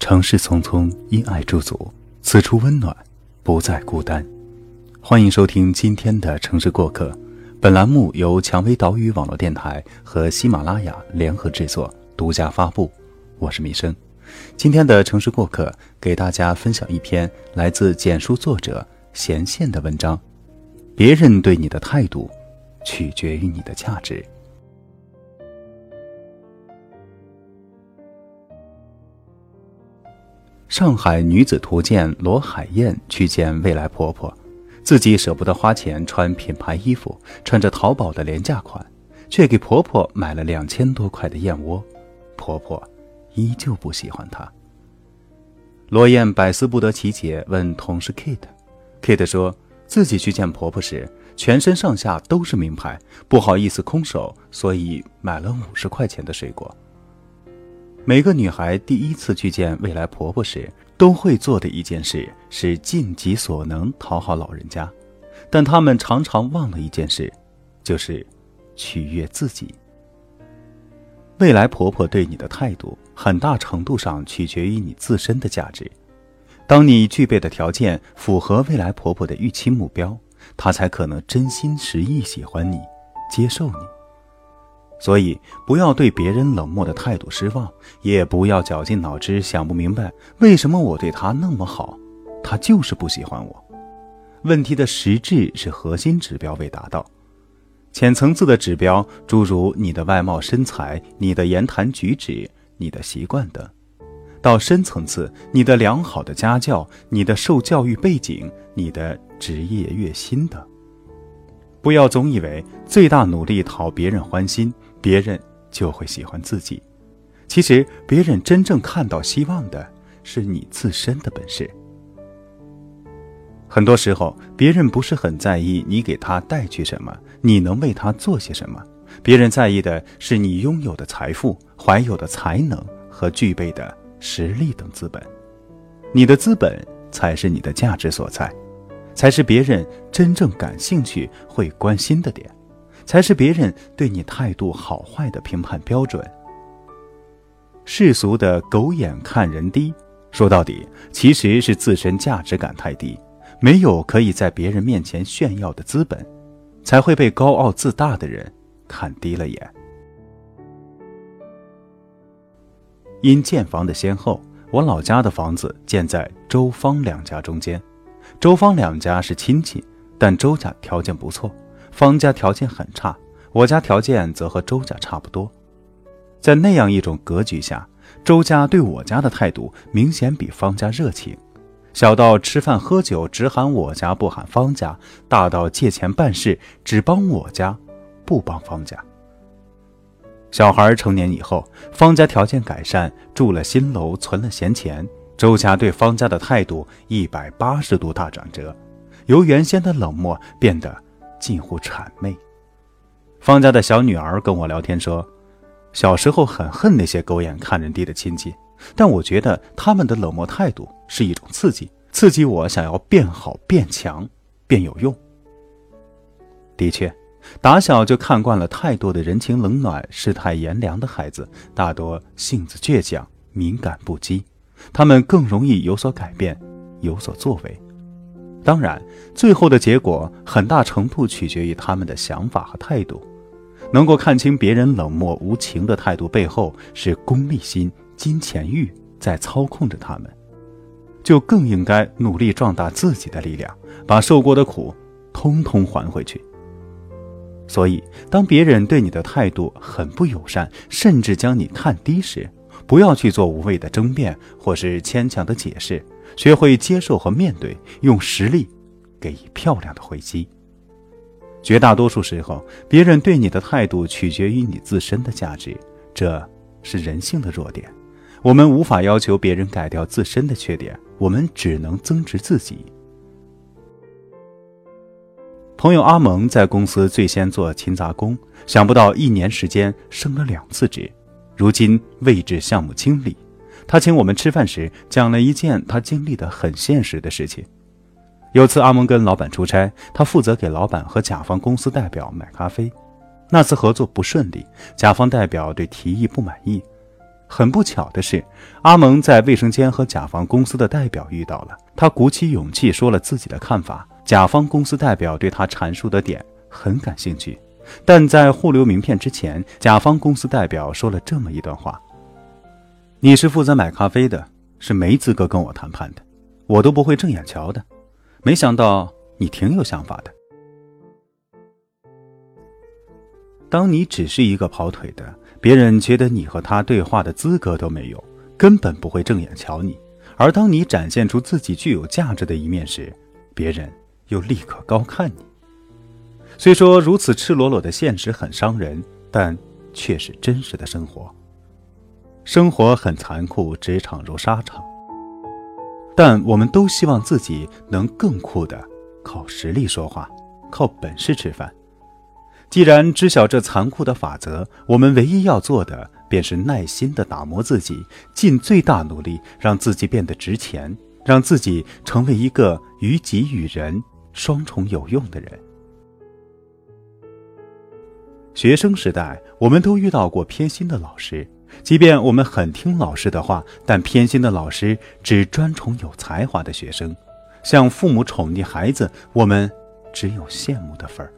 城市匆匆，因爱驻足，此处温暖，不再孤单。欢迎收听今天的城市过客，本栏目由蔷薇岛屿网络电台和喜马拉雅联合制作，独家发布。我是米生。今天的城市过客给大家分享一篇来自简书作者贤宪的文章：别人对你的态度，取决于你的价值。上海女子图鉴罗海燕去见未来婆婆，自己舍不得花钱穿品牌衣服，穿着淘宝的廉价款，却给婆婆买了两千多块的燕窝，婆婆依旧不喜欢她。罗燕百思不得其解，问同事 Kate，Kate 说自己去见婆婆时，全身上下都是名牌，不好意思空手，所以买了五十块钱的水果。每个女孩第一次去见未来婆婆时，都会做的一件事是尽己所能讨好老人家，但她们常常忘了一件事，就是取悦自己。未来婆婆对你的态度，很大程度上取决于你自身的价值。当你具备的条件符合未来婆婆的预期目标，她才可能真心实意喜欢你，接受你。所以，不要对别人冷漠的态度失望，也不要绞尽脑汁想不明白为什么我对他那么好，他就是不喜欢我。问题的实质是核心指标未达到，浅层次的指标诸如你的外貌身材、你的言谈举止、你的习惯等；到深层次，你的良好的家教、你的受教育背景、你的职业月薪等。不要总以为最大努力讨别人欢心。别人就会喜欢自己。其实，别人真正看到希望的是你自身的本事。很多时候，别人不是很在意你给他带去什么，你能为他做些什么。别人在意的是你拥有的财富、怀有的才能和具备的实力等资本。你的资本才是你的价值所在，才是别人真正感兴趣、会关心的点。才是别人对你态度好坏的评判标准。世俗的狗眼看人低，说到底其实是自身价值感太低，没有可以在别人面前炫耀的资本，才会被高傲自大的人看低了眼。因建房的先后，我老家的房子建在周方两家中间。周方两家是亲戚，但周家条件不错。方家条件很差，我家条件则和周家差不多。在那样一种格局下，周家对我家的态度明显比方家热情，小到吃饭喝酒只喊我家不喊方家，大到借钱办事只帮我家，不帮方家。小孩成年以后，方家条件改善，住了新楼，存了闲钱，周家对方家的态度一百八十度大转折，由原先的冷漠变得。近乎谄媚。方家的小女儿跟我聊天说，小时候很恨那些狗眼看人低的亲戚，但我觉得他们的冷漠态度是一种刺激，刺激我想要变好、变强、变有用。的确，打小就看惯了太多的人情冷暖、世态炎凉的孩子，大多性子倔强、敏感不羁，他们更容易有所改变、有所作为。当然，最后的结果很大程度取决于他们的想法和态度。能够看清别人冷漠无情的态度背后是功利心、金钱欲在操控着他们，就更应该努力壮大自己的力量，把受过的苦通通还回去。所以，当别人对你的态度很不友善，甚至将你看低时，不要去做无谓的争辩或是牵强的解释。学会接受和面对，用实力给予漂亮的回击。绝大多数时候，别人对你的态度取决于你自身的价值，这是人性的弱点。我们无法要求别人改掉自身的缺点，我们只能增值自己。朋友阿蒙在公司最先做勤杂工，想不到一年时间升了两次职，如今位置项目经理。他请我们吃饭时，讲了一件他经历的很现实的事情。有次阿蒙跟老板出差，他负责给老板和甲方公司代表买咖啡。那次合作不顺利，甲方代表对提议不满意。很不巧的是，阿蒙在卫生间和甲方公司的代表遇到了。他鼓起勇气说了自己的看法。甲方公司代表对他阐述的点很感兴趣，但在互留名片之前，甲方公司代表说了这么一段话：“你是负责买咖啡的，是没资格跟我谈判的，我都不会正眼瞧的。没想到你挺有想法的。当你只是一个跑腿的。”别人觉得你和他对话的资格都没有，根本不会正眼瞧你。而当你展现出自己具有价值的一面时，别人又立刻高看你。虽说如此赤裸裸的现实很伤人，但却是真实的生活。生活很残酷，职场如沙场。但我们都希望自己能更酷的靠实力说话，靠本事吃饭。既然知晓这残酷的法则，我们唯一要做的便是耐心的打磨自己，尽最大努力让自己变得值钱，让自己成为一个于己与人双重有用的人。学生时代，我们都遇到过偏心的老师，即便我们很听老师的话，但偏心的老师只专宠有才华的学生，像父母宠溺孩子，我们只有羡慕的份儿。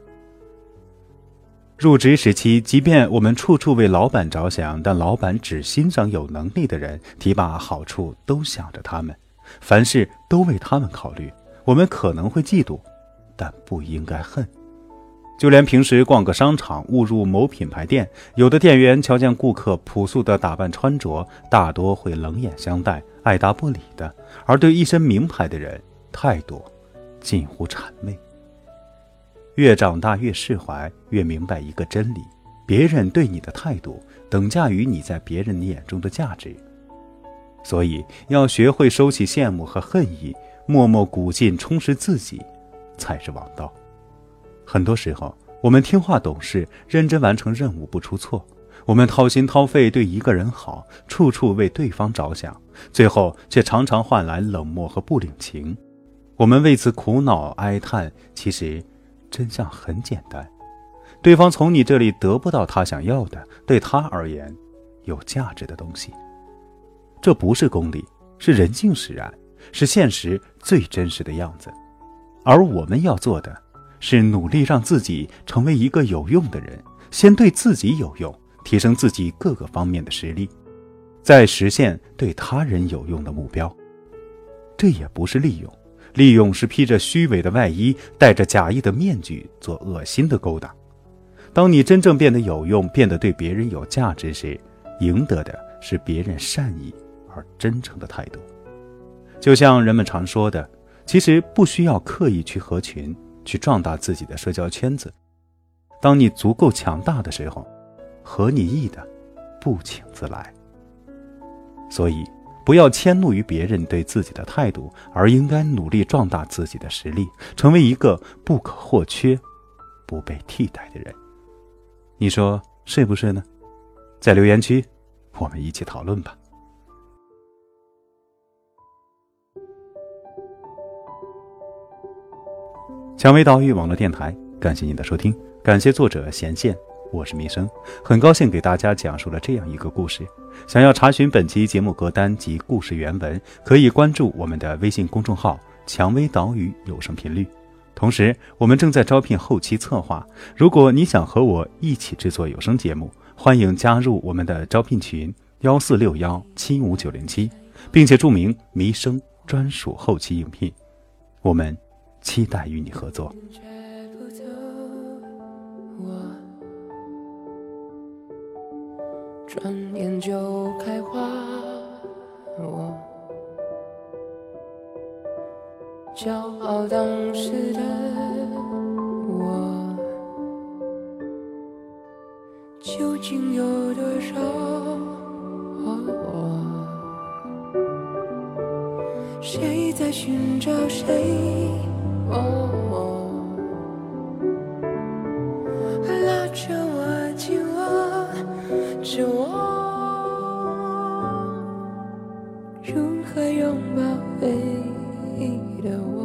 入职时期，即便我们处处为老板着想，但老板只欣赏有能力的人，提拔好处都想着他们，凡事都为他们考虑。我们可能会嫉妒，但不应该恨。就连平时逛个商场，误入某品牌店，有的店员瞧见顾客朴素的打扮穿着，大多会冷眼相待，爱答不理的；而对一身名牌的人，态度近乎谄媚。越长大越释怀，越明白一个真理：别人对你的态度等价于你在别人眼中的价值。所以，要学会收起羡慕和恨意，默默鼓劲充实自己，才是王道。很多时候，我们听话懂事，认真完成任务不出错；我们掏心掏肺对一个人好，处处为对方着想，最后却常常换来冷漠和不领情。我们为此苦恼哀叹，其实。真相很简单，对方从你这里得不到他想要的，对他而言有价值的东西。这不是功利，是人性使然，是现实最真实的样子。而我们要做的，是努力让自己成为一个有用的人，先对自己有用，提升自己各个方面的实力，再实现对他人有用的目标。这也不是利用。利用是披着虚伪的外衣，戴着假意的面具，做恶心的勾当。当你真正变得有用，变得对别人有价值时，赢得的是别人善意而真诚的态度。就像人们常说的，其实不需要刻意去合群，去壮大自己的社交圈子。当你足够强大的时候，合你意的不请自来。所以。不要迁怒于别人对自己的态度，而应该努力壮大自己的实力，成为一个不可或缺、不被替代的人。你说是不是呢？在留言区，我们一起讨论吧。蔷薇岛屿网络电台，感谢您的收听，感谢作者贤贤。我是弥生，很高兴给大家讲述了这样一个故事。想要查询本期节目歌单及故事原文，可以关注我们的微信公众号“蔷薇岛屿有声频率”。同时，我们正在招聘后期策划。如果你想和我一起制作有声节目，欢迎加入我们的招聘群：幺四六幺七五九零七，并且注明“弥生专属后期应聘”。我们期待与你合作。转眼就开花，我骄傲当时的我，究竟有多少？谁在寻找谁？哦哦拉着我紧握着我如何拥抱回忆的我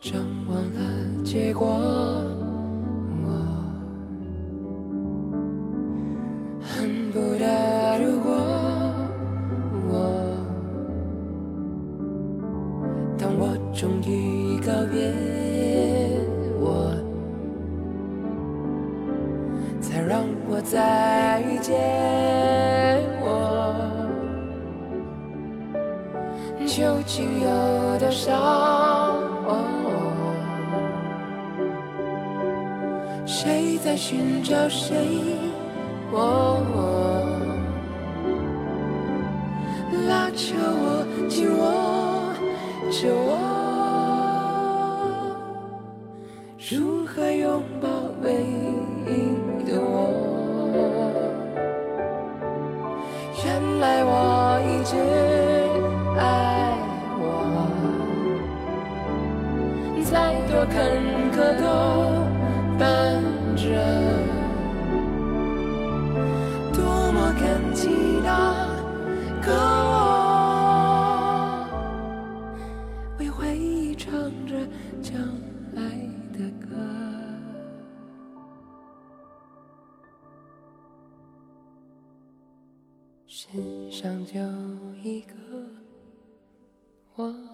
张望了结果当我终于告别，我才让我再遇见。我究竟有多少？谁在寻找？谁？我拉着我，紧握。着我，如何拥抱唯一的我？原来我一直爱我，再多坎坷都的歌，世上就一个我。